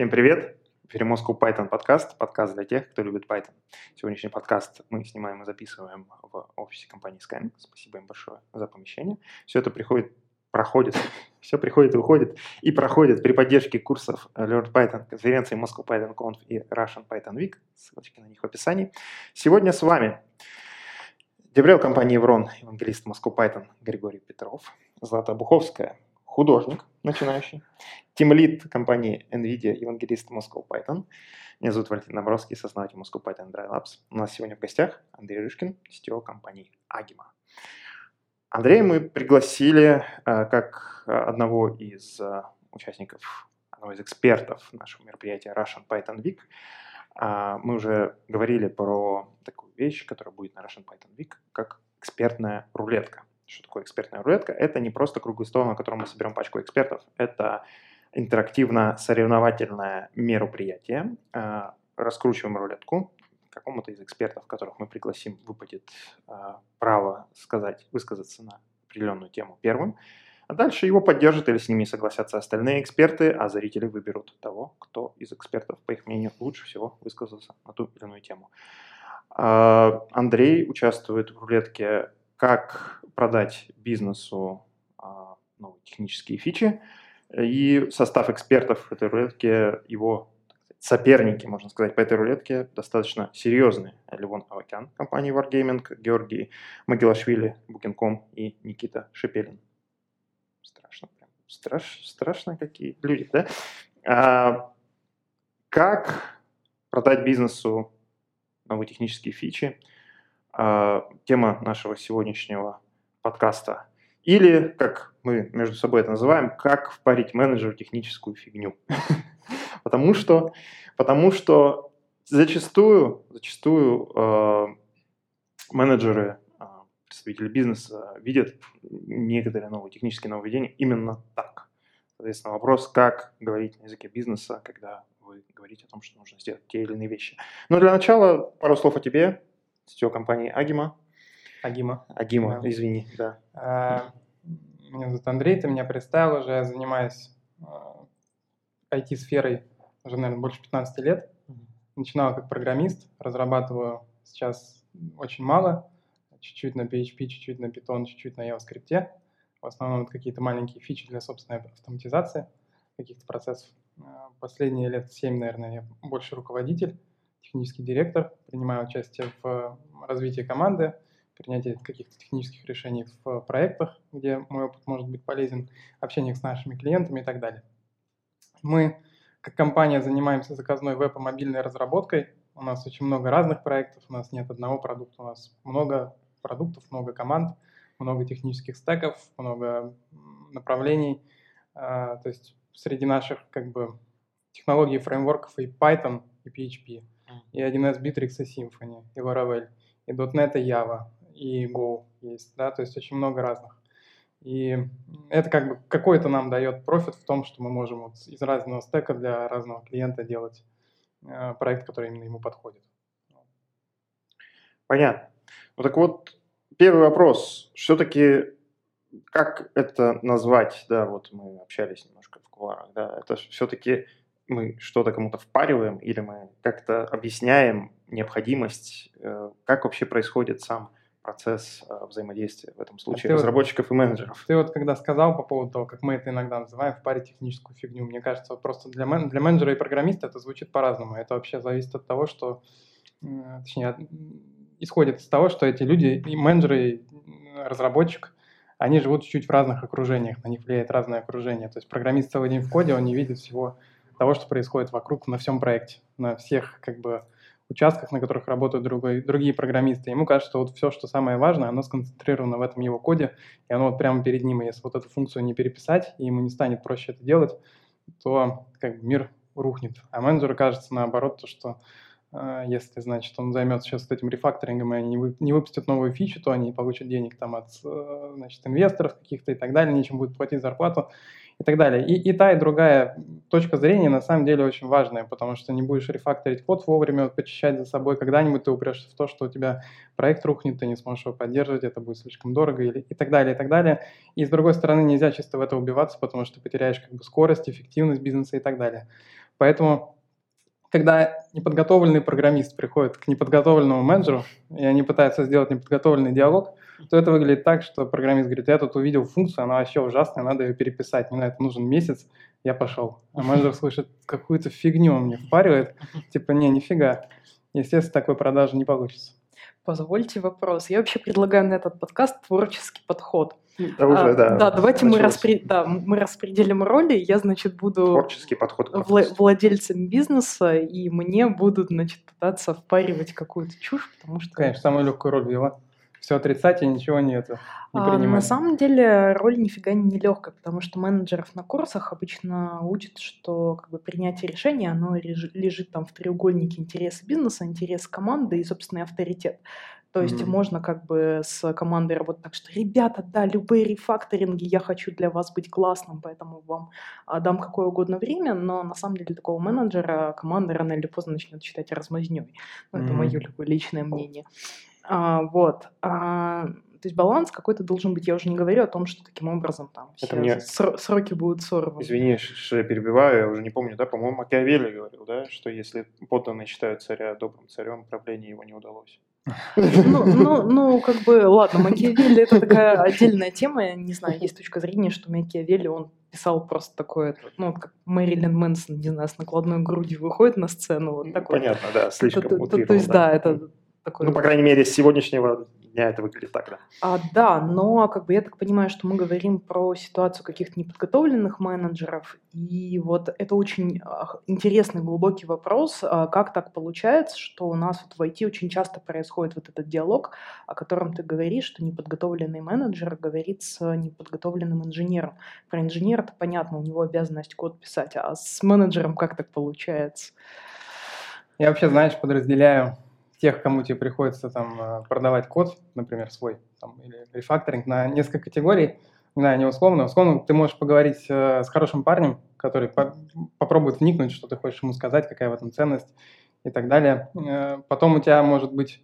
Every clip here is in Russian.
Всем привет! В эфире Moscow Python подкаст, подкаст для тех, кто любит Python. Сегодняшний подкаст мы снимаем и записываем в офисе компании Skyeng. Спасибо им большое за помещение. Все это приходит, проходит, все приходит и уходит и проходит при поддержке курсов Learn Python, конференции Moscow Python Conf и Russian Python Week. Ссылочки на них в описании. Сегодня с вами Деврел компании Еврон, евангелист Moscow Python Григорий Петров, Злата Буховская, художник начинающий, тимлит компании NVIDIA, евангелист Moscow Python. Меня зовут Валентин Набровский, сооснователь Moscow Python Dry Labs. У нас сегодня в гостях Андрей Рышкин, CTO компании Agima. Андрея мы пригласили э, как одного из э, участников, одного из экспертов нашего мероприятия Russian Python Week. Э, мы уже говорили про такую вещь, которая будет на Russian Python Week, как экспертная рулетка. Что такое экспертная рулетка? Это не просто круглый стол, на котором мы соберем пачку экспертов. Это интерактивно-соревновательное мероприятие. А, раскручиваем рулетку. Какому-то из экспертов, которых мы пригласим, выпадет а, право сказать, высказаться на определенную тему первым. А дальше его поддержат или с ними согласятся остальные эксперты, а зрители выберут того, кто из экспертов, по их мнению, лучше всего высказался на ту или иную тему. А, Андрей участвует в рулетке «Как продать бизнесу новые технические фичи», и состав экспертов в этой рулетке, его соперники, можно сказать, по этой рулетке достаточно серьезные. Левон Авакян, компании Wargaming, Георгий Магилашвили, Booking.com и Никита Шепелин. Страшно. Страш, страшно какие люди, да? А, как продать бизнесу новые технические фичи? А, тема нашего сегодняшнего подкаста или, как мы между собой это называем, как впарить менеджеру техническую фигню. потому, что, потому что зачастую, зачастую э, менеджеры, э, представители бизнеса видят некоторые новые технические нововведения именно так. Соответственно, вопрос, как говорить на языке бизнеса, когда вы говорите о том, что нужно сделать те или иные вещи. Но для начала пару слов о тебе, сетевой компании Агима. Агима. Агима, да. извини, да. А, меня зовут Андрей, ты меня представил уже, я занимаюсь IT-сферой а, уже, наверное, больше 15 лет. Начинал как программист, разрабатываю сейчас очень мало, чуть-чуть на PHP, чуть-чуть на Python, чуть-чуть на JavaScript. В основном это какие-то маленькие фичи для собственной автоматизации каких-то процессов. А, последние лет 7, наверное, я больше руководитель, технический директор, принимаю участие в развитии команды, принятие каких-то технических решений в проектах, где мой опыт может быть полезен, общение с нашими клиентами и так далее. Мы, как компания, занимаемся заказной веб и мобильной разработкой. У нас очень много разных проектов, у нас нет одного продукта, у нас много продуктов, много команд, много технических стеков, много направлений. А, то есть среди наших как бы технологий, фреймворков и Python, и PHP, и 1С Bittrex, и Symfony, и Laravel, и .NET, и Java, и Go есть, да, то есть очень много разных. И это как бы какой-то нам дает профит в том, что мы можем вот из разного стека для разного клиента делать э, проект, который именно ему подходит. Понятно. Ну так вот, первый вопрос. Все-таки как это назвать? Да, вот мы общались немножко в куларах, да, это все-таки мы что-то кому-то впариваем или мы как-то объясняем необходимость, э, как вообще происходит сам процесс э, взаимодействия в этом а случае а разработчиков вот, и менеджеров. Ты вот когда сказал по поводу того, как мы это иногда называем в паре техническую фигню, мне кажется, вот просто для, мен, для менеджера и программиста это звучит по-разному. Это вообще зависит от того, что, точнее, исходит из того, что эти люди, и менеджеры, и разработчик, они живут чуть-чуть в разных окружениях, на них влияет разное окружение. То есть программист целый день в коде, он не видит всего того, что происходит вокруг на всем проекте, на всех как бы участках, на которых работают другой, другие программисты. Ему кажется, что вот все, что самое важное, оно сконцентрировано в этом его коде, и оно вот прямо перед ним. И если вот эту функцию не переписать, и ему не станет проще это делать, то как бы мир рухнет. А менеджеру кажется наоборот, то, что э, если, значит, он займется сейчас этим рефакторингом, и они не, вы, не выпустят новую фичу, то они получат денег там от, э, значит, инвесторов каких-то и так далее, нечем будет платить зарплату и так далее. И, и та, и другая точка зрения на самом деле очень важная, потому что не будешь рефакторить код вовремя, почищать за собой, когда-нибудь ты упрешься в то, что у тебя проект рухнет, ты не сможешь его поддерживать, это будет слишком дорого или, и так далее, и так далее. И с другой стороны, нельзя чисто в это убиваться, потому что ты потеряешь как бы скорость, эффективность бизнеса и так далее. Поэтому, когда неподготовленный программист приходит к неподготовленному менеджеру, и они пытаются сделать неподготовленный диалог, то это выглядит так, что программист говорит, я тут увидел функцию, она вообще ужасная, надо ее переписать, мне на это нужен месяц, я пошел. А менеджер слышит, какую-то фигню он мне впаривает, типа, не, нифига. Естественно, такой продажи не получится. Позвольте вопрос. Я вообще предлагаю на этот подкаст творческий подход. Да, уже, А, да. да, давайте мы, распри... да, мы распределим роли. Я, значит, буду Творческий подход вла- владельцем бизнеса, и мне будут, значит, пытаться впаривать какую-то чушь, потому что... Конечно, самую легкую роль взяла. Все отрицать и ничего не, это, не А, на самом деле роль нифига не легкая, потому что менеджеров на курсах обычно учат, что как бы, принятие решения, оно лежит там в треугольнике интересы бизнеса, интересы команды и собственный авторитет. То есть Мгм. можно как бы с командой работать так, что, ребята, да, любые рефакторинги, я хочу для вас быть классным, поэтому вам а, дам какое угодно время, но на самом деле такого менеджера команда рано или поздно начнет считать размазней. Ну, это Мгм. мое личное мнение. А, вот. А, то есть баланс какой-то должен быть. Я уже не говорю о том, что таким образом там Это все мне- сро- сроки будут сорваны. Извини, что я перебиваю, я уже не помню, да, по-моему, Макиавелли говорил, да, что если подданные считают царя добрым царем, правление его не удалось. Ну, ну, ну, как бы, ладно, Макиавелли это такая отдельная тема. Я не знаю, есть точка зрения, что Макиавелли, он писал просто такое, ну, как Мэрилин Мэнсон, не знаю, с накладной грудью выходит на сцену, вот такой. Понятно, да, слишком То- то- То есть, да, это такой... Ну, по крайней мере, с сегодняшнего дня это выглядит так, да. А, да, но как бы я так понимаю, что мы говорим про ситуацию каких-то неподготовленных менеджеров, и вот это очень а, интересный глубокий вопрос, а, как так получается, что у нас вот в IT очень часто происходит вот этот диалог, о котором ты говоришь, что неподготовленный менеджер говорит с неподготовленным инженером. Про инженера это понятно, у него обязанность код писать, а с менеджером как так получается? Я вообще, знаешь, подразделяю тех, кому тебе приходится там э, продавать код, например, свой, там, или рефакторинг, на несколько категорий. Не знаю, не условно. Условно ты можешь поговорить э, с хорошим парнем, который по- попробует вникнуть, что ты хочешь ему сказать, какая в этом ценность и так далее. Э, Потом у тебя может быть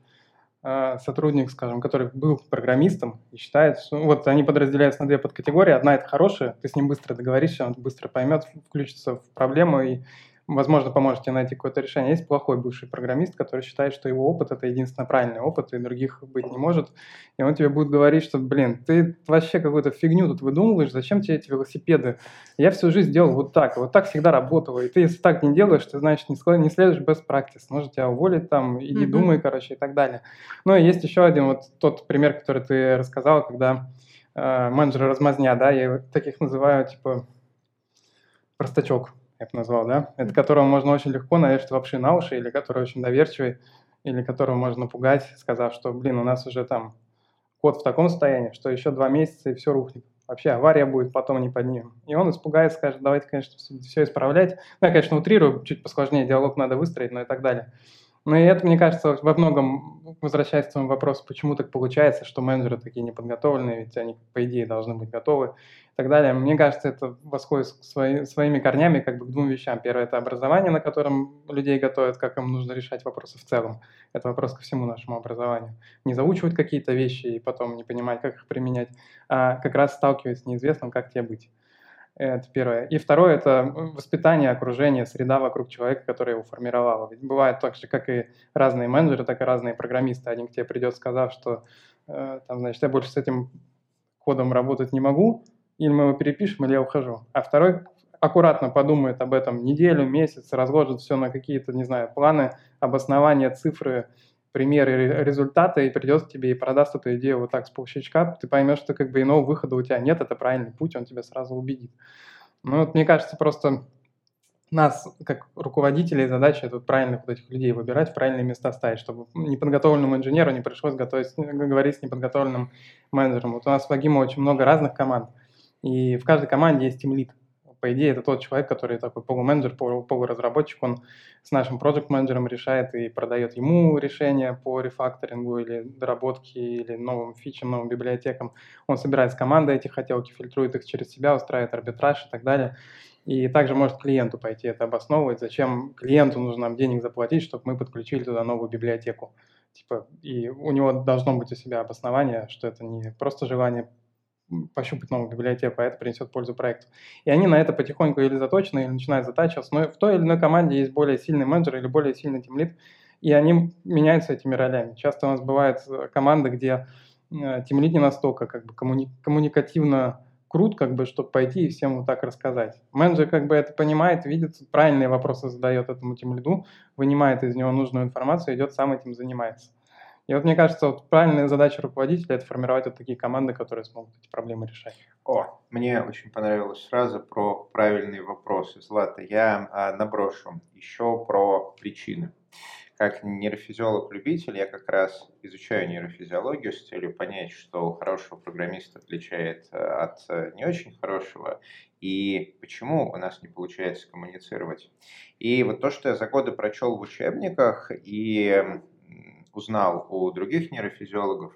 сотрудник, скажем, который был программистом и считает, что вот они подразделяются на две подкатегории. Одна это хорошая, ты с ним быстро договоришься, он быстро поймет, включится в проблему и возможно, поможет тебе найти какое-то решение. Есть плохой бывший программист, который считает, что его опыт – это единственно правильный опыт, и других быть не может. И он тебе будет говорить, что, блин, ты вообще какую-то фигню тут выдумываешь, зачем тебе эти велосипеды? Я всю жизнь делал вот так, вот так всегда работало. И ты, если так не делаешь, ты, значит, не, не следуешь best practice. Может тебя уволить там, иди Мгм. думай, короче, и так далее. Ну и есть еще один вот тот пример, который ты рассказал, когда э, менеджеры размазня, да, я таких называю, типа, простачок я бы назвал, да, это которого можно очень легко навешать вообще на уши, или который очень доверчивый, или которого можно напугать, сказав, что, блин, у нас уже там код в таком состоянии, что еще два месяца и все рухнет. Вообще авария будет, потом не поднимем. И он испугается, скажет, давайте, конечно, все исправлять. Ну, я, конечно, утрирую, чуть посложнее диалог надо выстроить, но и так далее. Ну и это, мне кажется, во многом, возвращаясь к твоему вопросу, почему так получается, что менеджеры такие неподготовленные, ведь они, по идее, должны быть готовы и так далее. Мне кажется, это восходит свои, своими корнями как бы к двум вещам. Первое – это образование, на котором людей готовят, как им нужно решать вопросы в целом. Это вопрос ко всему нашему образованию. Не заучивать какие-то вещи и потом не понимать, как их применять, а как раз сталкиваясь с неизвестным, как тебе быть. Это первое. И второе – это воспитание, окружение, среда вокруг человека, которая его формировала. Ведь бывает так же, как и разные менеджеры, так и разные программисты. Один к тебе придет, сказав, что э, там, значит, я больше с этим кодом работать не могу, или мы его перепишем, или я ухожу. А второй аккуратно подумает об этом неделю, месяц, разложит все на какие-то, не знаю, планы, обоснования, цифры, примеры, результаты, и придет к тебе и продаст эту идею вот так с полщичка, ты поймешь, что как бы иного выхода у тебя нет, это правильный путь, он тебя сразу убедит. Ну, вот мне кажется, просто нас, как руководителей, задача вот правильных вот этих людей выбирать, в правильные места ставить, чтобы неподготовленному инженеру не пришлось готовить, говорить с неподготовленным менеджером. Вот у нас в Агимо очень много разных команд, и в каждой команде есть тимлид. По идее, это тот человек, который такой полуменеджер, полу- полуразработчик, он с нашим проект менеджером решает и продает ему решения по рефакторингу или доработке, или новым фичам, новым библиотекам. Он собирает с командой эти хотелки, фильтрует их через себя, устраивает арбитраж и так далее. И также может клиенту пойти это обосновывать, зачем клиенту нужно нам денег заплатить, чтобы мы подключили туда новую библиотеку. Типа, и у него должно быть у себя обоснование, что это не просто желание пощупать новую библиотеку, а это принесет пользу проекту. И они на это потихоньку или заточены, или начинают затачиваться. Но в той или иной команде есть более сильный менеджер или более сильный тимлит, и они меняются этими ролями. Часто у нас бывают э, команды, где э, тимлит не настолько как бы коммуни- коммуникативно крут, как бы, чтобы пойти и всем вот так рассказать. Менеджер как бы это понимает, видит, правильные вопросы задает этому тимлиду, вынимает из него нужную информацию, идет сам этим занимается. И вот мне кажется, вот правильная задача руководителя – это формировать вот такие команды, которые смогут эти проблемы решать. О, мне очень понравилась фраза про правильные вопросы. Злата, я а, наброшу еще про причины. Как нейрофизиолог-любитель я как раз изучаю нейрофизиологию с целью понять, что хорошего программиста отличает э, от э, не очень хорошего, и почему у нас не получается коммуницировать. И вот то, что я за годы прочел в учебниках и узнал у других нейрофизиологов,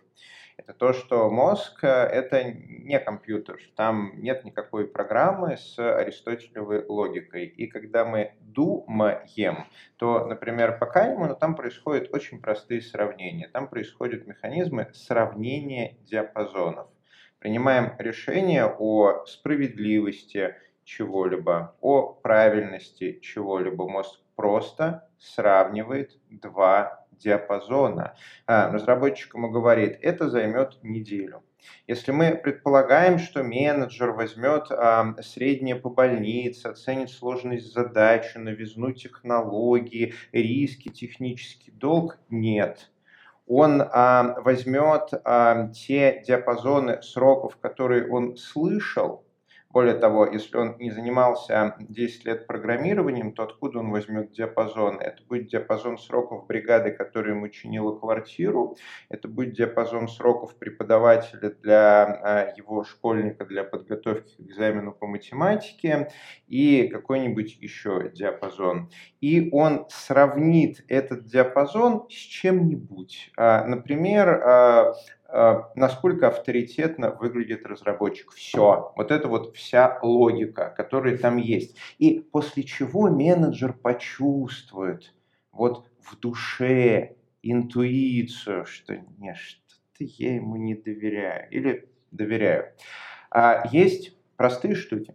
это то, что мозг – это не компьютер, там нет никакой программы с аристотелевой логикой. И когда мы думаем, то, например, по Кайману там происходят очень простые сравнения. Там происходят механизмы сравнения диапазонов. Принимаем решение о справедливости чего-либо, о правильности чего-либо. Мозг просто сравнивает два диапазона. А, разработчик ему говорит, это займет неделю. Если мы предполагаем, что менеджер возьмет а, среднее по больнице, оценит сложность задачи, новизну технологии, риски, технический долг, нет. Он а, возьмет а, те диапазоны сроков, которые он слышал, более того, если он не занимался 10 лет программированием, то откуда он возьмет диапазон? Это будет диапазон сроков бригады, которая ему чинила квартиру, это будет диапазон сроков преподавателя для а, его школьника для подготовки к экзамену по математике и какой-нибудь еще диапазон. И он сравнит этот диапазон с чем-нибудь. А, например, а, насколько авторитетно выглядит разработчик. Все. Вот это вот вся логика, которая там есть. И после чего менеджер почувствует вот в душе интуицию, что не, что-то я ему не доверяю. Или доверяю. А есть простые штуки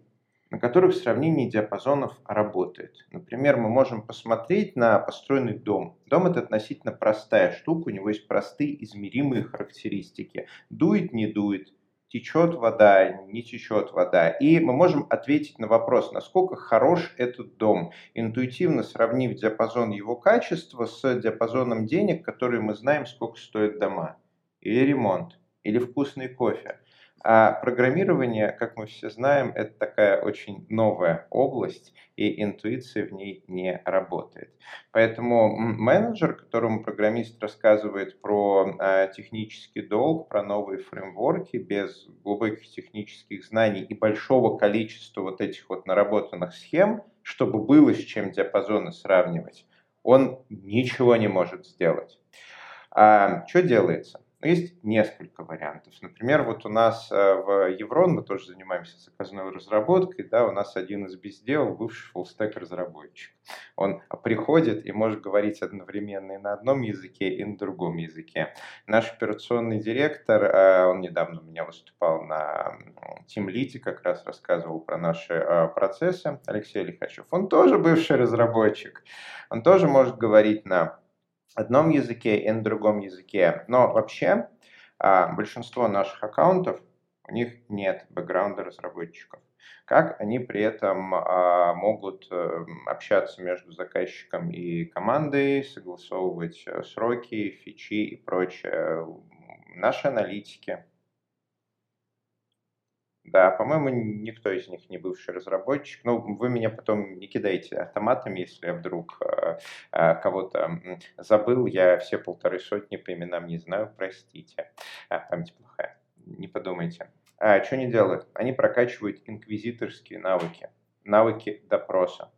на которых сравнение диапазонов работает. Например, мы можем посмотреть на построенный дом. Дом – это относительно простая штука, у него есть простые измеримые характеристики. Дует, не дует, течет вода, не течет вода. И мы можем ответить на вопрос, насколько хорош этот дом, интуитивно сравнив диапазон его качества с диапазоном денег, которые мы знаем, сколько стоят дома. Или ремонт, или вкусный кофе. А программирование, как мы все знаем, это такая очень новая область, и интуиция в ней не работает. Поэтому менеджер, которому программист рассказывает про э, технический долг, про новые фреймворки без глубоких технических знаний и большого количества вот этих вот наработанных схем, чтобы было с чем диапазоны сравнивать, он ничего не может сделать. А что делается? Есть несколько вариантов. Например, вот у нас э, в Еврон, мы тоже занимаемся заказной разработкой, да, у нас один из бездел, бывший фуллстек разработчик. Он приходит и может говорить одновременно и на одном языке, и на другом языке. Наш операционный директор, э, он недавно у меня выступал на Team Lead, как раз рассказывал про наши э, процессы, Алексей Лихачев. Он тоже бывший разработчик, он тоже может говорить на одном языке и на другом языке. Но вообще а, большинство наших аккаунтов, у них нет бэкграунда разработчиков. Как они при этом а, могут э, общаться между заказчиком и командой, согласовывать э, сроки, фичи и прочее. Наши аналитики, да, по-моему, никто из них не бывший разработчик. Ну, вы меня потом не кидайте автоматами, если я вдруг э, э, кого-то забыл. Я все полторы сотни по именам не знаю, простите. А, память плохая, не подумайте. А, что они делают? Они прокачивают инквизиторские навыки, навыки допроса.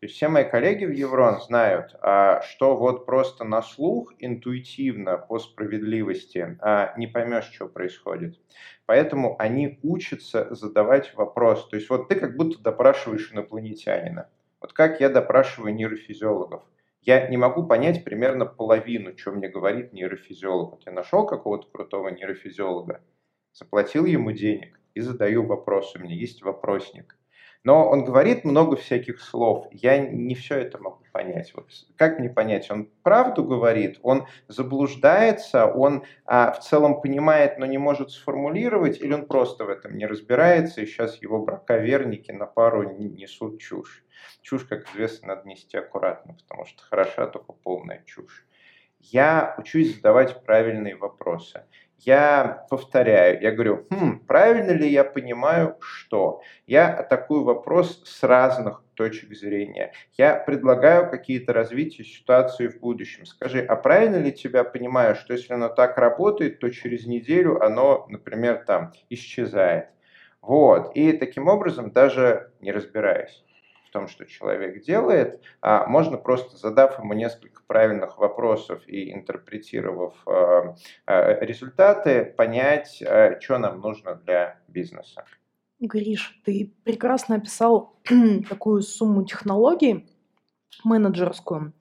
То есть все мои коллеги в Еврон знают, а, что вот просто на слух, интуитивно, по справедливости а, не поймешь, что происходит. Поэтому они учатся задавать вопрос. То есть вот ты как будто допрашиваешь инопланетянина. Вот как я допрашиваю нейрофизиологов. Я не могу понять примерно половину, что мне говорит нейрофизиолог. Вот я нашел какого-то крутого нейрофизиолога, заплатил ему денег и задаю вопрос, у меня есть вопросник. Но он говорит много всяких слов. Я не все это могу понять. Вот как мне понять? Он правду говорит, он заблуждается, он а, в целом понимает, но не может сформулировать, или он просто в этом не разбирается, и сейчас его браковерники на пару несут чушь. Чушь, как известно, надо нести аккуратно, потому что хороша только полная чушь. Я учусь задавать правильные вопросы я повторяю, я говорю, хм, правильно ли я понимаю, что? Я атакую вопрос с разных точек зрения. Я предлагаю какие-то развития ситуации в будущем. Скажи, а правильно ли тебя понимаю, что если оно так работает, то через неделю оно, например, там исчезает? Вот. И таким образом, даже не разбираясь том, что человек делает, а можно просто задав ему несколько правильных вопросов и интерпретировав а, а, результаты, понять, а, что нам нужно для бизнеса. Гриш, ты прекрасно описал такую сумму технологий менеджерскую.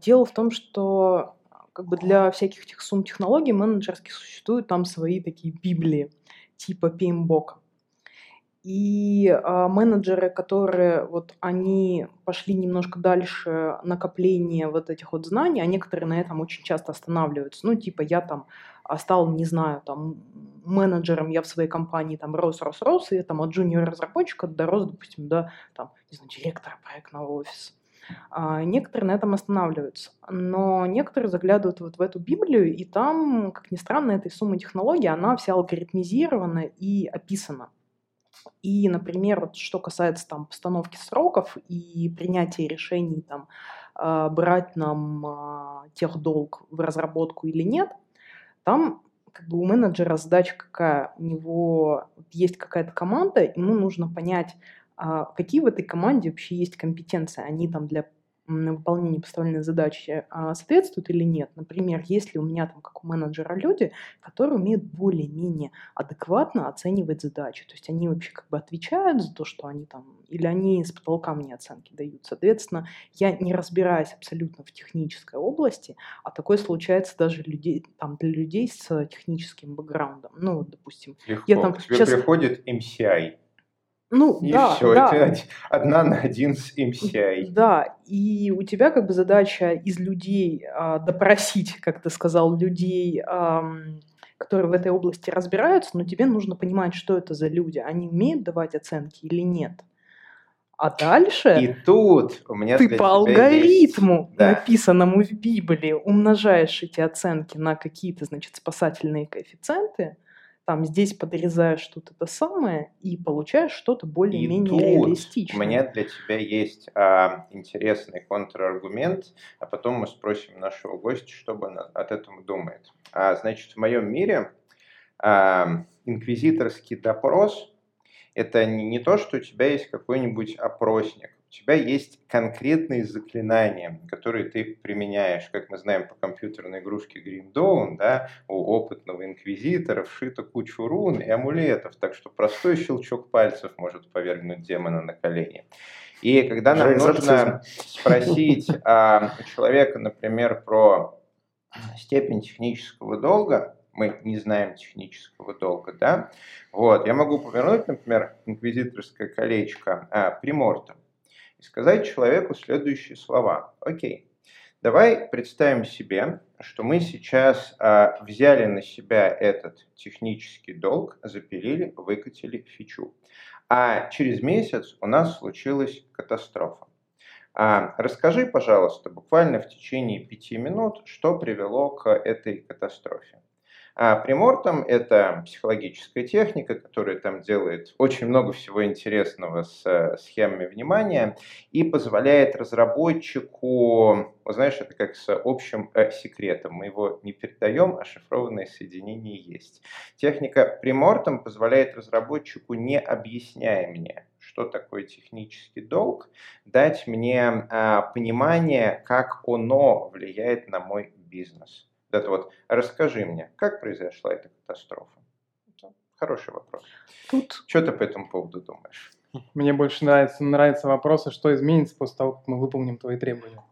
Дело в том, что как бы для всяких этих сумм технологий менеджерских существуют там свои такие библии, типа PMBOK. И а, менеджеры, которые вот они пошли немножко дальше накопления вот этих вот знаний, а некоторые на этом очень часто останавливаются. Ну, типа я там а, стал, не знаю, там менеджером я в своей компании там рос, рос, рос, и там от джуниор-разработчика дорос, допустим, до там, не знаю, директора проектного офиса. А некоторые на этом останавливаются. Но некоторые заглядывают вот в эту Библию, и там, как ни странно, этой суммы технологий, она вся алгоритмизирована и описана. И, например, вот что касается там постановки сроков и принятия решений, там, а, брать нам а, техдолг в разработку или нет, там как бы у менеджера задача какая? У него есть какая-то команда, ему нужно понять, а, какие в этой команде вообще есть компетенции. Они там для на выполнение поставленной задачи а, соответствуют или нет. Например, если у меня там, как у менеджера, люди, которые умеют более-менее адекватно оценивать задачи, то есть они вообще как бы отвечают за то, что они там, или они с потолка мне оценки дают. Соответственно, я не разбираюсь абсолютно в технической области, а такое случается даже людей, там, для людей с техническим бэкграундом. Ну, вот, допустим, Легко. я там К тебе сейчас... приходит MCI, ну, и да, все, да. это одна на один с MCI. Да, и у тебя как бы задача из людей а, допросить, как ты сказал, людей, а, которые в этой области разбираются, но тебе нужно понимать, что это за люди. Они умеют давать оценки или нет. А дальше и тут у меня ты по алгоритму, есть... да. написанному в Библии, умножаешь эти оценки на какие-то, значит, спасательные коэффициенты, там здесь подрезаешь что-то то самое и получаешь что-то более-менее реалистичное. У меня для тебя есть а, интересный контраргумент, а потом мы спросим нашего гостя, что он от этого думает. А, значит, в моем мире а, инквизиторский допрос – это не, не то, что у тебя есть какой-нибудь опросник, тебя есть конкретные заклинания, которые ты применяешь. Как мы знаем по компьютерной игрушке Green Dawn, да, у опытного инквизитора вшито кучу рун и амулетов, так что простой щелчок пальцев может повергнуть демона на колени. И когда нам Жаль, нужно спросить а, человека, например, про степень технического долга, мы не знаем технического долга, да, вот, я могу повернуть, например, инквизиторское колечко а, сказать человеку следующие слова. Окей, давай представим себе, что мы сейчас а, взяли на себя этот технический долг, запилили, выкатили фичу. А через месяц у нас случилась катастрофа. А, расскажи, пожалуйста, буквально в течение пяти минут, что привело к этой катастрофе. А примортом это психологическая техника, которая там делает очень много всего интересного с э, схемами внимания и позволяет разработчику, знаешь, это как с общим э, секретом. Мы его не передаем, а шифрованное соединение есть. Техника примортом позволяет разработчику, не объясняя мне, что такое технический долг, дать мне а, понимание, как оно влияет на мой бизнес это вот расскажи мне, как произошла эта катастрофа? Хороший вопрос. Тут... Что ты по этому поводу думаешь? Мне больше нравится, нравится вопрос, а что изменится после того, как мы выполним твои требования.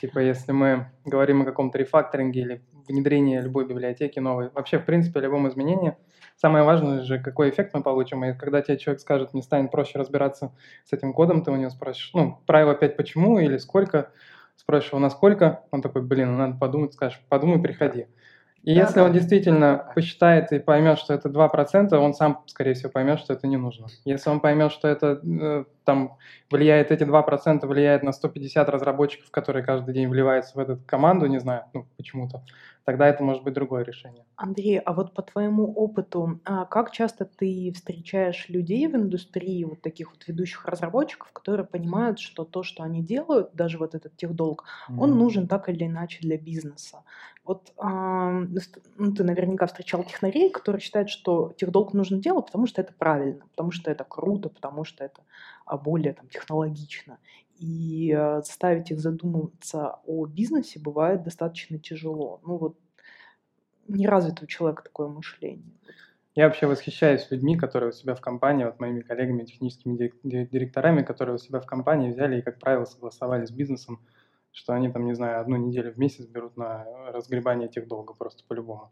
Типа, если мы говорим о каком-то рефакторинге или внедрение любой библиотеки новой, вообще, в принципе, любом изменении, самое важное же, какой эффект мы получим. И когда тебе человек скажет, мне станет проще разбираться с этим кодом, ты у него спросишь, ну, правило 5 почему или сколько, спросишь его на сколько, он такой, блин, надо подумать, скажешь, подумай, приходи. И да, если да. он действительно посчитает и поймет, что это 2%, он сам, скорее всего, поймет, что это не нужно. Если он поймет, что это э, там влияет, эти 2% влияет на 150 разработчиков, которые каждый день вливаются в эту команду, не знаю, ну, почему-то, тогда это может быть другое решение. Андрей, а вот по твоему опыту, а как часто ты встречаешь людей в индустрии, вот таких вот ведущих разработчиков, которые понимают, что то, что они делают, даже вот этот техдолг, mm-hmm. он нужен так или иначе для бизнеса? Вот а, ну, ты наверняка встречал технарей, которые считают, что техдолг нужно делать, потому что это правильно, потому что это круто, потому что это а, более там, технологично. И э, заставить их задумываться о бизнесе бывает достаточно тяжело. Ну вот не развито у человека такое мышление. Я вообще восхищаюсь людьми, которые у себя в компании, вот моими коллегами, техническими директорами, которые у себя в компании взяли и, как правило, согласовали с бизнесом, что они там, не знаю, одну неделю в месяц берут на разгребание этих долгов просто по-любому.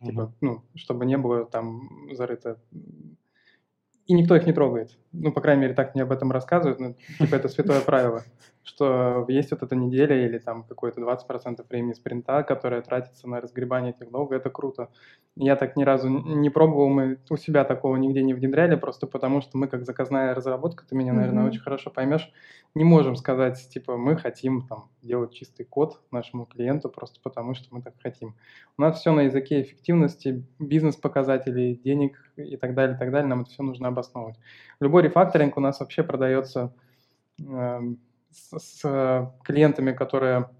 Mm-hmm. Типа, ну, чтобы не было там зарыто и никто их не трогает. Ну, по крайней мере, так мне об этом рассказывают. Ну, типа, это святое правило, что есть вот эта неделя или там какой-то 20% времени спринта, которое тратится на разгребание этих долгов. Это круто. Я так ни разу не пробовал, мы у себя такого нигде не внедряли, просто потому что мы, как заказная разработка, ты меня, наверное, mm-hmm. очень хорошо поймешь, не можем сказать, типа, мы хотим там делать чистый код нашему клиенту просто потому, что мы так хотим. У нас все на языке эффективности, бизнес-показателей, денег и так далее, и так далее. Нам это все нужно обосновывать. Любой рефакторинг у нас вообще продается э, с, с клиентами, которые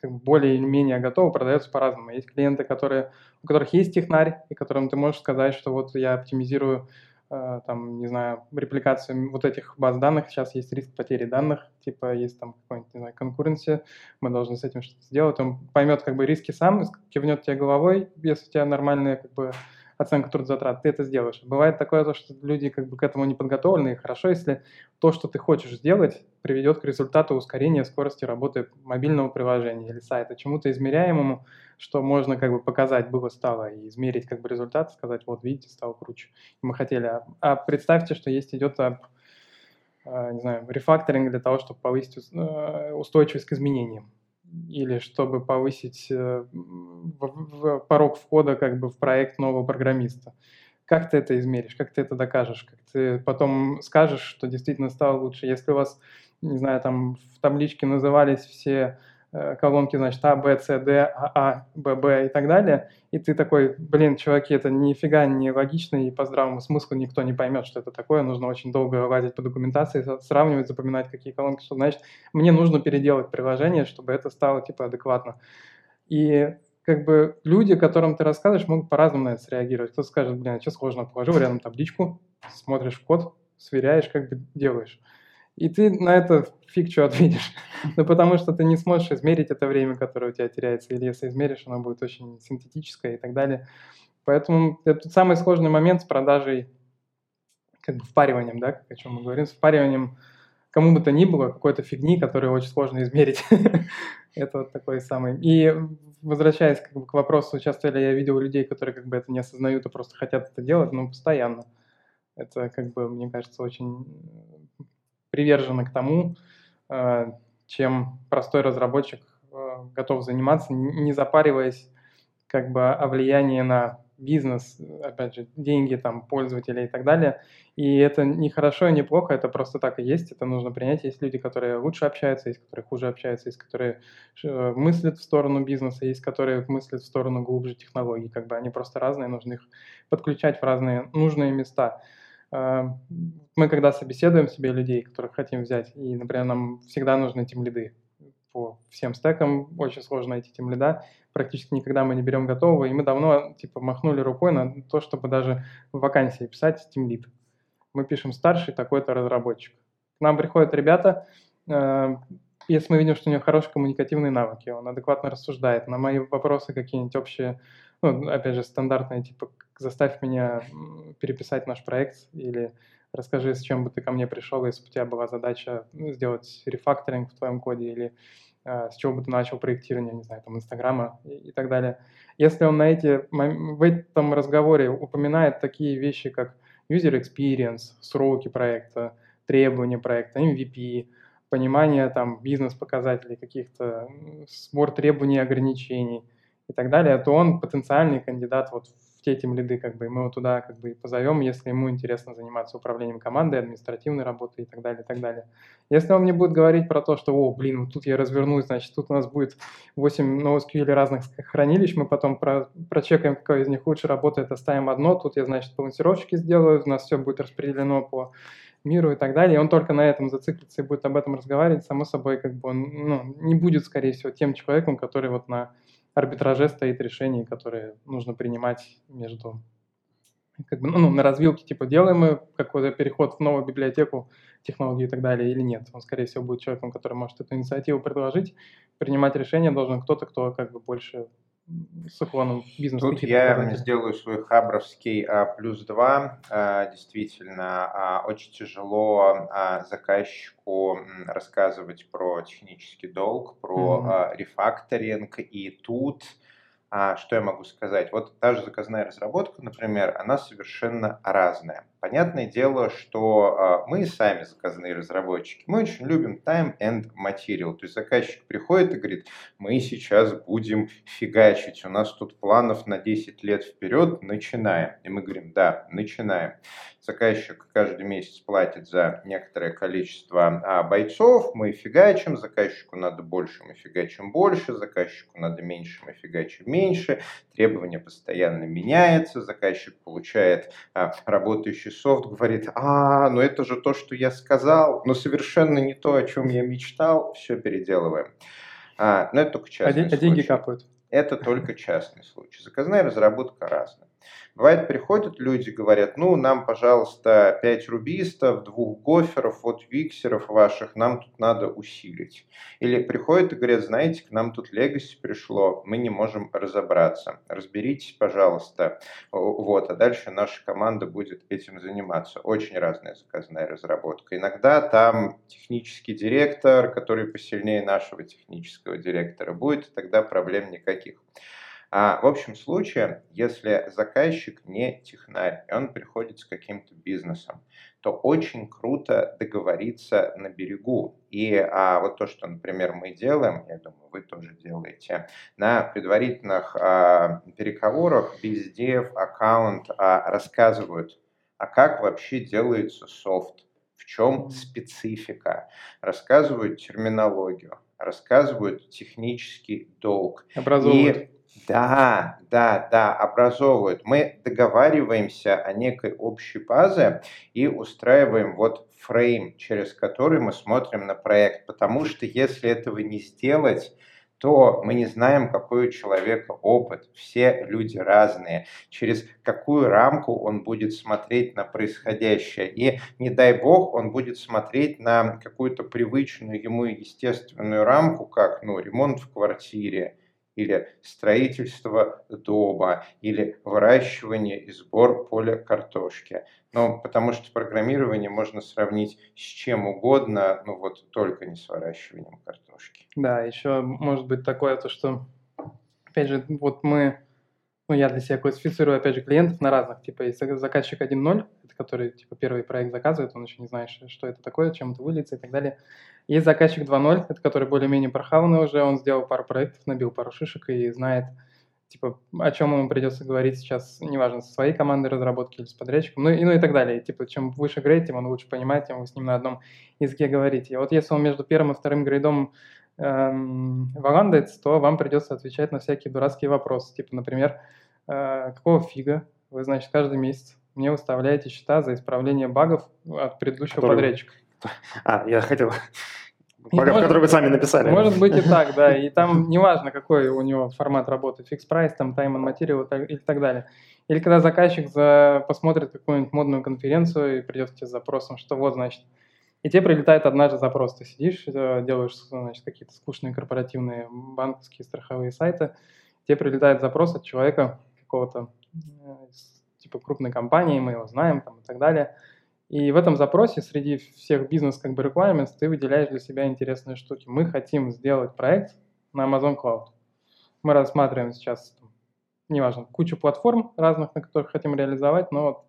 как бы более или менее готовы, продается по-разному. Есть клиенты, которые, у которых есть технарь, и которым ты можешь сказать, что вот я оптимизирую Э, там, не знаю, репликацию вот этих баз данных, сейчас есть риск потери данных, типа есть там какой-нибудь, не знаю, конкуренция, мы должны с этим что-то сделать, он поймет как бы риски сам, кивнет тебе головой, если у тебя нормальная как бы оценка трудозатрат, ты это сделаешь. Бывает такое, то, что люди как бы к этому не подготовлены, и хорошо, если то, что ты хочешь сделать, приведет к результату ускорения скорости работы мобильного приложения или сайта, чему-то измеряемому, что можно как бы показать было стало и измерить как бы результат, сказать, вот видите, стало круче. Мы хотели. А, а представьте, что есть идет а, а, не знаю, рефакторинг для того, чтобы повысить э, устойчивость к изменениям или чтобы повысить э, порог входа как бы в проект нового программиста. Как ты это измеришь, как ты это докажешь, как ты потом скажешь, что действительно стало лучше. Если у вас, не знаю, там в табличке назывались все колонки, значит, А, Б, С, Д, А, А, Б, Б и так далее, и ты такой, блин, чуваки, это нифига не логично, и по здравому смыслу никто не поймет, что это такое, нужно очень долго лазить по документации, сравнивать, запоминать, какие колонки, что значит, мне нужно переделать приложение, чтобы это стало, типа, адекватно. И как бы люди, которым ты рассказываешь, могут по-разному на это среагировать. Кто скажет, блин, а что сложно, положил рядом табличку, смотришь в код, сверяешь, как бы делаешь. И ты на это фиг что ответишь. ну, потому что ты не сможешь измерить это время, которое у тебя теряется. Или если измеришь, оно будет очень синтетическое и так далее. Поэтому это самый сложный момент с продажей, как бы впариванием, да, о чем мы говорим, с впариванием кому бы то ни было, какой-то фигни, которую очень сложно измерить. это вот такой самый. И возвращаясь как бы, к вопросу, часто ли я видел людей, которые как бы это не осознают и просто хотят это делать, ну, постоянно. Это, как бы, мне кажется, очень привержены к тому, э, чем простой разработчик э, готов заниматься, не запариваясь как бы о влиянии на бизнес, опять же, деньги там пользователей и так далее. И это не хорошо и не плохо, это просто так и есть, это нужно принять. Есть люди, которые лучше общаются, есть которые хуже общаются, есть которые э, мыслят в сторону бизнеса, есть которые мыслят в сторону глубже технологий. Как бы они просто разные, нужно их подключать в разные нужные места. А, мы когда собеседуем себе людей, которых хотим взять, и, например, нам всегда нужны тем лиды по всем стекам, очень сложно найти тем лида, практически никогда мы не берем готового, и мы давно типа махнули рукой на то, чтобы даже в вакансии писать тем лид. Мы пишем старший такой-то разработчик. К нам приходят ребята, а, если мы видим, что у него хорошие коммуникативные навыки, он адекватно рассуждает, на мои вопросы какие-нибудь общие ну, опять же, стандартные, типа, заставь меня переписать наш проект или расскажи, с чем бы ты ко мне пришел, если бы у тебя была задача ну, сделать рефакторинг в твоем коде или э, с чего бы ты начал проектирование, не знаю, там, Инстаграма и, и так далее. Если он на эти, в этом разговоре упоминает такие вещи, как user experience, сроки проекта, требования проекта, MVP, понимание там бизнес-показателей, каких-то сбор требований, ограничений и так далее, то он потенциальный кандидат вот в те тем лиды, как бы, и мы его туда как бы позовем, если ему интересно заниматься управлением командой, административной работой и так далее, и так далее. Если он мне будет говорить про то, что, о, блин, вот тут я развернусь, значит, тут у нас будет 8 NoSQL разных хранилищ, мы потом про, прочекаем, какое из них лучше работает, оставим одно, тут я, значит, балансировщики сделаю, у нас все будет распределено по миру и так далее, и он только на этом зациклится и будет об этом разговаривать, само собой, как бы он ну, не будет, скорее всего, тем человеком, который вот на арбитраже стоит решение, которые нужно принимать между как бы, ну, на развилке, типа, делаем мы какой-то переход в новую библиотеку, технологии и так далее, или нет. Он, скорее всего, будет человеком, который может эту инициативу предложить. Принимать решение должен кто-то, кто как бы больше с уклоном бизнес Тут я сделаю свой хабровский а, плюс два. А, действительно, а, очень тяжело а, заказчику рассказывать про технический долг, про mm-hmm. а, рефакторинг. И тут а, что я могу сказать? Вот та же заказная разработка, например, она совершенно разная. Понятное дело, что а, мы сами заказные разработчики, мы очень любим time and material. То есть заказчик приходит и говорит, мы сейчас будем фигачить, у нас тут планов на 10 лет вперед, начинаем. И мы говорим, да, начинаем. Заказчик каждый месяц платит за некоторое количество а, бойцов, мы фигачим, заказчику надо больше, мы фигачим больше, заказчику надо меньше, мы фигачим меньше, требования постоянно меняются, заказчик получает а, работающий софт говорит, а, ну это же то, что я сказал, но совершенно не то, о чем я мечтал, все переделываем. А, но это только частный а, случай. А деньги капают. Это только частный случай. Заказная разработка разная. Бывает, приходят люди, говорят, ну, нам, пожалуйста, 5 рубистов, двух гоферов, вот виксеров ваших, нам тут надо усилить. Или приходят и говорят, знаете, к нам тут легаси пришло, мы не можем разобраться. Разберитесь, пожалуйста. Вот, а дальше наша команда будет этим заниматься. Очень разная заказная разработка. Иногда там технический директор, который посильнее нашего технического директора будет, тогда проблем никаких. А в общем случае, если заказчик не технарь, и он приходит с каким-то бизнесом, то очень круто договориться на берегу. И а, вот то, что, например, мы делаем, я думаю, вы тоже делаете, на предварительных а, переговорах в аккаунт а, рассказывают, а как вообще делается софт, в чем специфика, рассказывают терминологию, рассказывают технический долг. Образовывают. И да, да, да, образовывают. Мы договариваемся о некой общей базе и устраиваем вот фрейм, через который мы смотрим на проект. Потому что если этого не сделать, то мы не знаем, какой у человека опыт. Все люди разные. Через какую рамку он будет смотреть на происходящее. И, не дай бог, он будет смотреть на какую-то привычную ему естественную рамку, как ну, ремонт в квартире, или строительство дома, или выращивание и сбор поля картошки. Ну, потому что программирование можно сравнить с чем угодно, ну вот только не с выращиванием картошки. Да, еще может быть такое, то что, опять же, вот мы ну, я для себя классифицирую, опять же, клиентов на разных. Типа, есть заказчик 1.0, это который, типа, первый проект заказывает, он еще не знает, что это такое, чем это выльется и так далее. Есть заказчик 2.0, это который более-менее прохаванный уже, он сделал пару проектов, набил пару шишек и знает, типа, о чем ему придется говорить сейчас, неважно, со своей командой разработки или с подрядчиком, ну и, ну и так далее. Типа, чем выше грейд, тем он лучше понимает, тем вы с ним на одном языке говорите. И вот если он между первым и вторым грейдом эм, валандается, то вам придется отвечать на всякие дурацкие вопросы. Типа, например, э, какого фига вы, значит, каждый месяц мне выставляете счета за исправление багов от предыдущего Который... подрядчика. А, я хотел... Багов, может, которые вы сами написали. Может быть и так, да. И там неважно, какой у него формат работы, фикс прайс, там time and material и так далее. Или когда заказчик за, посмотрит какую-нибудь модную конференцию и придет к тебе с запросом, что вот, значит, и тебе прилетает однажды запрос. Ты сидишь, э, делаешь значит, какие-то скучные корпоративные банковские страховые сайты, тебе прилетает запрос от человека какого-то э, типа крупной компании, мы его знаем там, и так далее – И в этом запросе среди всех бизнес как бы requirements ты выделяешь для себя интересные штуки. Мы хотим сделать проект на Amazon Cloud. Мы рассматриваем сейчас, неважно, кучу платформ разных, на которых хотим реализовать, но вот,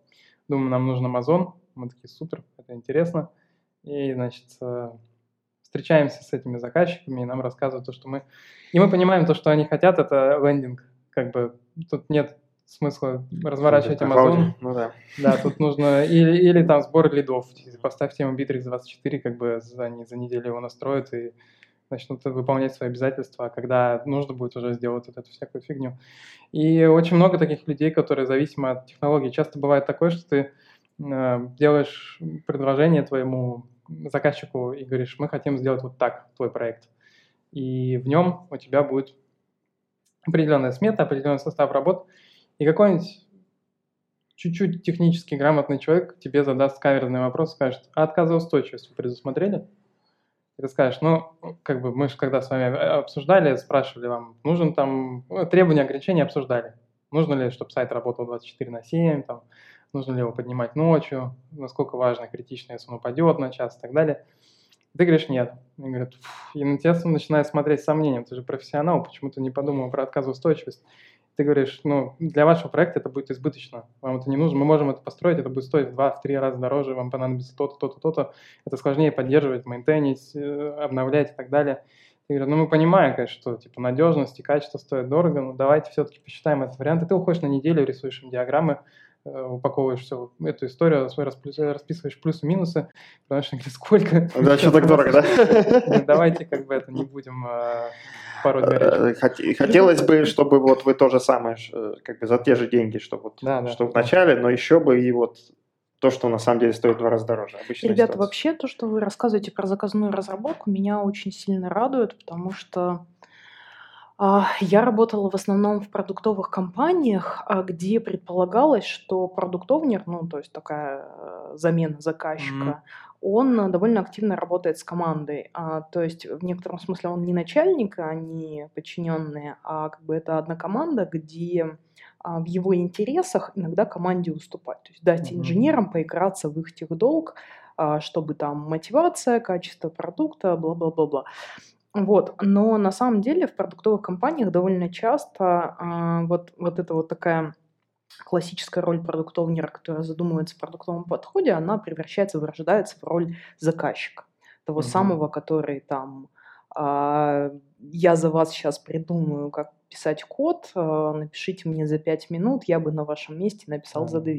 думаю, нам нужен Amazon. Мы такие, супер, это интересно. И, значит, э, встречаемся с этими заказчиками, и нам рассказывают то, что мы... И мы понимаем то, что они хотят, это лендинг. Как бы тут нет смысла разворачивать Amazon. Ну да. Да, тут нужно или, или там сбор лидов. Поставьте ему Bittrex 24, как бы за, за неделю его настроят и начнут выполнять свои обязательства, а когда нужно будет уже сделать вот эту всякую фигню. И очень много таких людей, которые зависимы от технологий. Часто бывает такое, что ты делаешь предложение твоему заказчику и говоришь, мы хотим сделать вот так твой проект. И в нем у тебя будет определенная смета, определенный состав работ, и какой-нибудь чуть-чуть технически грамотный человек тебе задаст каверзный вопрос, скажет, а отказоустойчивость вы предусмотрели? И ты скажешь, ну, как бы мы же когда с вами обсуждали, спрашивали вам, нужен там, ну, требования, ограничения обсуждали. Нужно ли, чтобы сайт работал 24 на 7, там, нужно ли его поднимать ночью, насколько важно, критично, если он упадет на час и так далее. Ты говоришь, нет. И говорят, и на тебя начинает смотреть с сомнением, ты же профессионал, почему ты не подумал про отказоустойчивость? ты говоришь, ну, для вашего проекта это будет избыточно, вам это не нужно, мы можем это построить, это будет стоить в два-три раза дороже, вам понадобится то-то, то-то, то-то, это сложнее поддерживать, мейнтейнить, э, обновлять и так далее. Я говорю, ну, мы понимаем, конечно, что, типа, надежность и качество стоят дорого, но давайте все-таки посчитаем этот вариант, и ты уходишь на неделю, рисуешь им диаграммы, упаковываешь всю эту историю, свой расписываешь плюсы-минусы, потому что сколько... Да, что так дорого, да? Давайте как бы это не будем э, пороть э, Хотелось бы, чтобы вот вы то же самое, э, как бы за те же деньги, что вот, что в начале, но еще бы и вот то, что на самом деле стоит в два раза дороже. Ребята, ситуация. вообще то, что вы рассказываете про заказную разработку, меня очень сильно радует, потому что я работала в основном в продуктовых компаниях, а, где предполагалось, что продуктовнер, ну, то есть такая э, замена заказчика, mm-hmm он довольно активно работает с командой. А, то есть в некотором смысле он не начальник, а не подчиненные, а как бы это одна команда, где а, в его интересах иногда команде уступать. То есть дать mm-hmm. инженерам поиграться в их техдолг, а, чтобы там мотивация, качество продукта, бла-бла-бла-бла. Вот. Но на самом деле в продуктовых компаниях довольно часто а, вот, вот эта вот такая классическая роль продуктовнера, которая задумывается в продуктовом подходе, она превращается, вырождается в роль заказчика. Того угу. самого, который там а, я за вас сейчас придумаю, как писать код, а, напишите мне за 5 минут, я бы на вашем месте написал угу. за 2.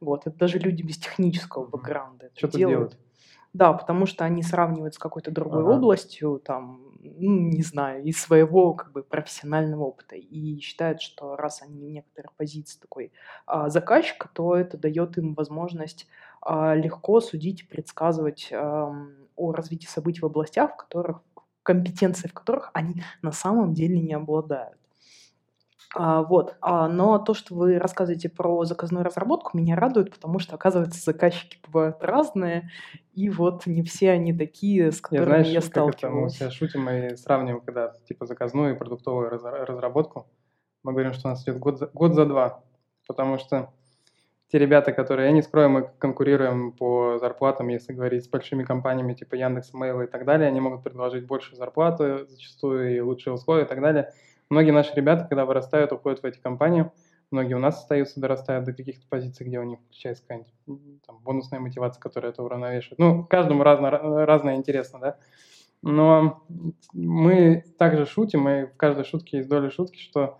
Вот, это даже люди без технического бэкграунда Что-то делают. делают. Да, потому что они сравнивают с какой-то другой ага. областью, там, ну, не знаю, из своего как бы профессионального опыта и считают, что раз они в некоторых позициях такой а, заказчика, то это дает им возможность а, легко судить и предсказывать а, о развитии событий в областях, в которых компетенции в которых они на самом деле не обладают. А, вот. А, но то, что вы рассказываете про заказную разработку, меня радует, потому что, оказывается, заказчики бывают разные, и вот не все они такие, с которыми я, знаешь, я сталкиваюсь. мы шутим и сравниваем, когда типа заказную и продуктовую разработку. Мы говорим, что у нас идет год за, год за два, потому что те ребята, которые, я не скрою, мы конкурируем по зарплатам, если говорить с большими компаниями типа Яндекс, Mail и так далее, они могут предложить больше зарплаты зачастую и лучшие условия и так далее – Многие наши ребята, когда вырастают, уходят в эти компании. Многие у нас остаются, дорастают до каких-то позиций, где у них включается какая-нибудь бонусная мотивация, которая это уравновешивает. Ну, каждому разно, разное интересно, да. Но мы также шутим, и в каждой шутке есть доля шутки, что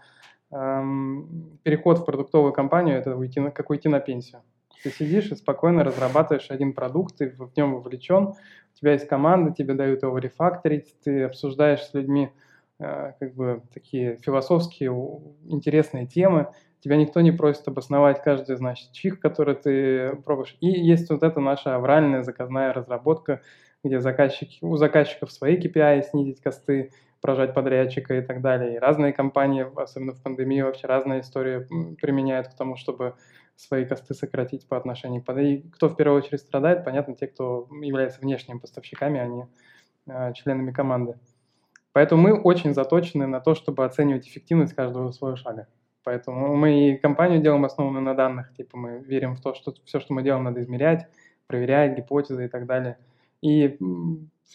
эм, переход в продуктовую компанию – это уйти на, как уйти на пенсию. Ты сидишь и спокойно разрабатываешь один продукт, ты в нем вовлечен, у тебя есть команда, тебе дают его рефакторить, ты обсуждаешь с людьми как бы такие философские интересные темы. Тебя никто не просит обосновать каждый, значит, чих, который ты пробуешь. И есть вот эта наша авральная заказная разработка, где заказчики, у заказчиков свои KPI, снизить косты, прожать подрядчика и так далее. И разные компании, особенно в пандемии, вообще разные истории применяют к тому, чтобы свои косты сократить по отношению к И кто в первую очередь страдает, понятно, те, кто является внешними поставщиками, а не а, членами команды. Поэтому мы очень заточены на то, чтобы оценивать эффективность каждого своего шага. Поэтому мы и компанию делаем основанную на данных, типа мы верим в то, что все, что мы делаем, надо измерять, проверяет гипотезы и так далее. И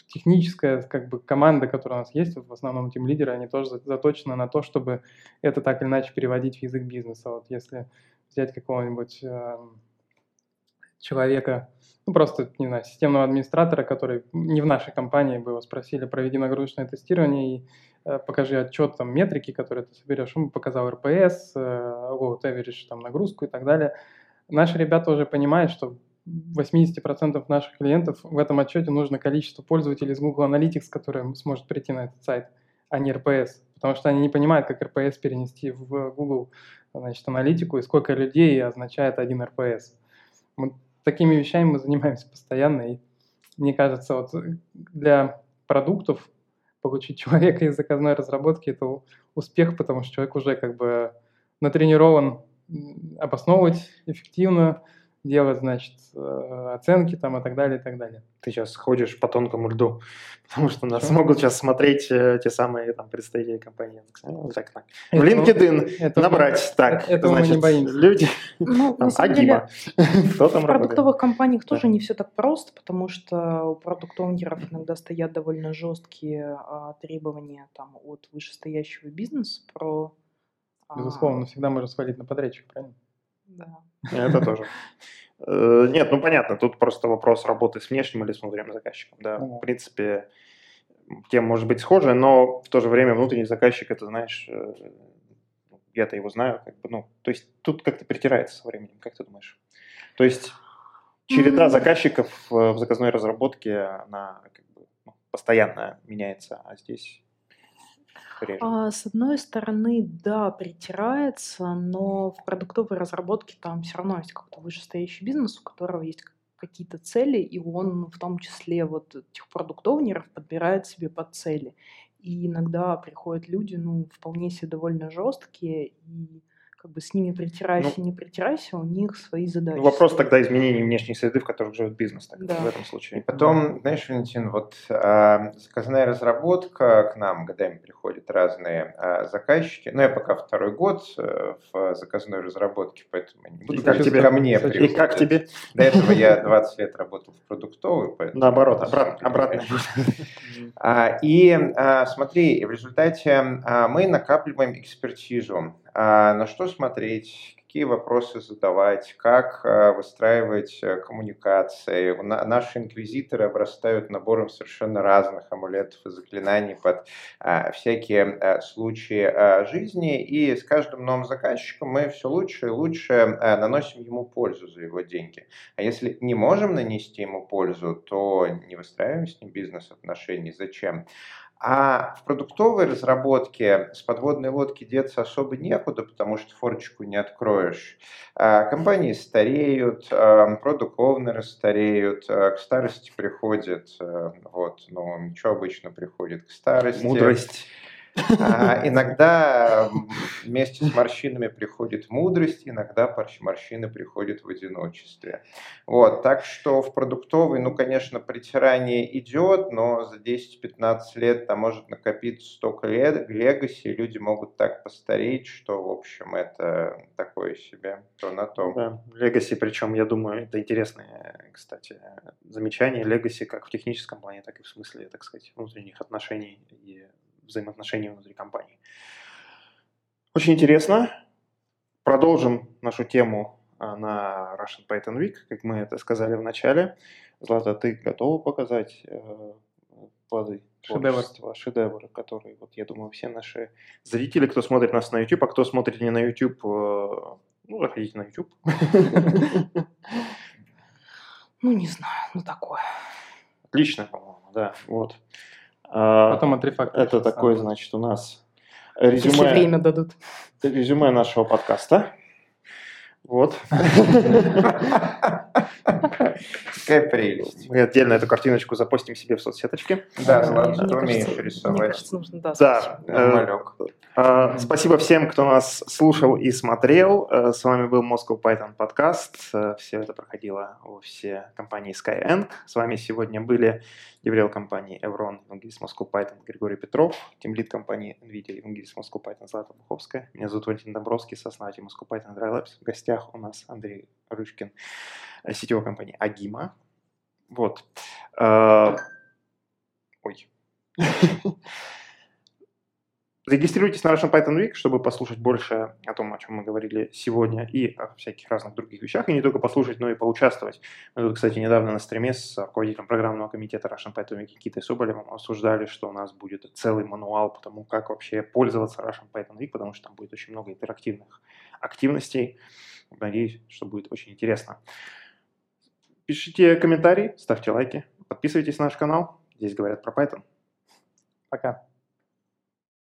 техническая как бы команда, которая у нас есть, вот в основном тем лидеры, они тоже заточены на то, чтобы это так или иначе переводить в язык бизнеса. Вот если взять какого-нибудь э, человека, ну просто, не знаю, системного администратора, который не в нашей компании бы его спросили, проведи нагрузочное тестирование и э, покажи отчет, там, метрики, которые ты соберешь. Он показал РПС, э, load average, там, нагрузку и так далее. Наши ребята уже понимают, что 80% наших клиентов в этом отчете нужно количество пользователей из Google Analytics, которые сможет прийти на этот сайт, а не RPS. Потому что они не понимают, как RPS перенести в Google значит, аналитику и сколько людей означает один RPS. Вот такими вещами мы занимаемся постоянно. И мне кажется, вот для продуктов получить человека из заказной разработки – это успех, потому что человек уже как бы натренирован обосновывать эффективно, делать, значит, э, оценки там и так далее, и так далее. Ты сейчас ходишь по тонкому льду, потому что нас Что? могут сейчас смотреть э, те самые там представители компании. Так, так. В LinkedIn это, набрать. так, это значит, мы не боимся. люди, ну, там, Агима. Кто там В продуктовых компаниях тоже не все так просто, потому что у продукт-оунеров иногда стоят довольно жесткие а, требования там, от вышестоящего бизнеса про... А, Безусловно, всегда можно свалить на подрядчика, правильно? Да. Это тоже. Э, нет, ну понятно, тут просто вопрос работы с внешним или с внутренним заказчиком. Да, в принципе, тема может быть схожая, но в то же время внутренний заказчик, это, знаешь, э, я-то его знаю, как бы, ну, то есть тут как-то притирается со временем, как ты думаешь? То есть череда заказчиков в заказной разработке, она как бы ну, постоянно меняется, а здесь? А, с одной стороны, да, притирается, но в продуктовой разработке там все равно есть какой-то вышестоящий бизнес, у которого есть какие-то цели, и он в том числе вот этих продуктовнеров подбирает себе под цели. И иногда приходят люди, ну, вполне себе довольно жесткие, и как бы с ними притирайся, ну, не притирайся, у них свои задачи. Ну, вопрос тогда изменения внешней среды, в которой живет бизнес тогда, да. в этом случае. И потом, да. знаешь, Валентин, вот э, заказная разработка к нам годами приходят разные э, заказчики. Ну, я пока второй год э, в заказной разработке, поэтому не буду как тебе, ко мне И как тебе? До этого я 20 лет работал в продуктовой, поэтому... Наоборот, обратно. обратно. А, и а, смотри, в результате а, мы накапливаем экспертизу на что смотреть, какие вопросы задавать, как а, выстраивать э, коммуникации. Наши инквизиторы обрастают набором совершенно разных амулетов и заклинаний под а, всякие случаи жизни, и с каждым новым заказчиком мы все лучше и лучше наносим ему пользу за его деньги. А если не можем нанести ему пользу, то не выстраиваем с ним бизнес-отношений. Зачем? А в продуктовой разработке с подводной лодки деться особо некуда, потому что форчику не откроешь. А, компании стареют, а, продуктовные стареют, а, к старости приходит, вот, ну, ничего обычно приходит к старости. Мудрость. А, иногда вместе с морщинами приходит мудрость, иногда морщины приходят в одиночестве. Вот, так что в продуктовой, ну, конечно, притирание идет, но за 10-15 лет там может накопиться столько лет, легаси, люди могут так постареть, что, в общем, это такое себе то на то. Да, легаси, причем, я думаю, это интересное, кстати, замечание. Легаси как в техническом плане, так и в смысле, так сказать, внутренних отношений и взаимоотношений внутри компании. Очень интересно. Продолжим нашу тему а, на Russian Python Week, как мы это сказали в начале. Злата, ты готова показать э, плоды шедевр. шедевр, который, вот, я думаю, все наши зрители, кто смотрит нас на YouTube, а кто смотрит не на YouTube, э, ну, заходите на YouTube. Ну, не знаю, ну такое. Отлично, по-моему, да, вот. А, Потом отрефактор. Это такой, значит, у нас резюме... Если время дадут. Резюме нашего подкаста. Вот. Какая прелесть. Мы отдельно эту картиночку запостим себе в соцсеточке. Да, Злата, ты умеешь рисовать. Да. Да. Э, спасибо всем, кто нас слушал и смотрел. Э, с вами был Moscow Python подкаст. Э, все это проходило во все компании Skyeng. С вами сегодня были деврел компании Evron, евангелист Moscow Python Григорий Петров, тимлид компании NVIDIA, евангелист Moscow Python Злата Буховская. Меня зовут Валентин Домбровский, сооснователь Moscow Python Dry Labs. В гостях у нас Андрей Ручкин, сетевой компании Агима. Вот. А, ой. Зарегистрируйтесь на Russian Python Week, чтобы послушать больше о том, о чем мы говорили сегодня, и о всяких разных других вещах, и не только послушать, но и поучаствовать. Мы тут, кстати, недавно на стриме с руководителем программного комитета Russian Python Week Никитой Соболевым обсуждали, что у нас будет целый мануал по тому, как вообще пользоваться Russian Python Week, потому что там будет очень много интерактивных активностей. Надеюсь, что будет очень интересно. Пишите комментарии, ставьте лайки, подписывайтесь на наш канал. Здесь говорят про Python. Пока.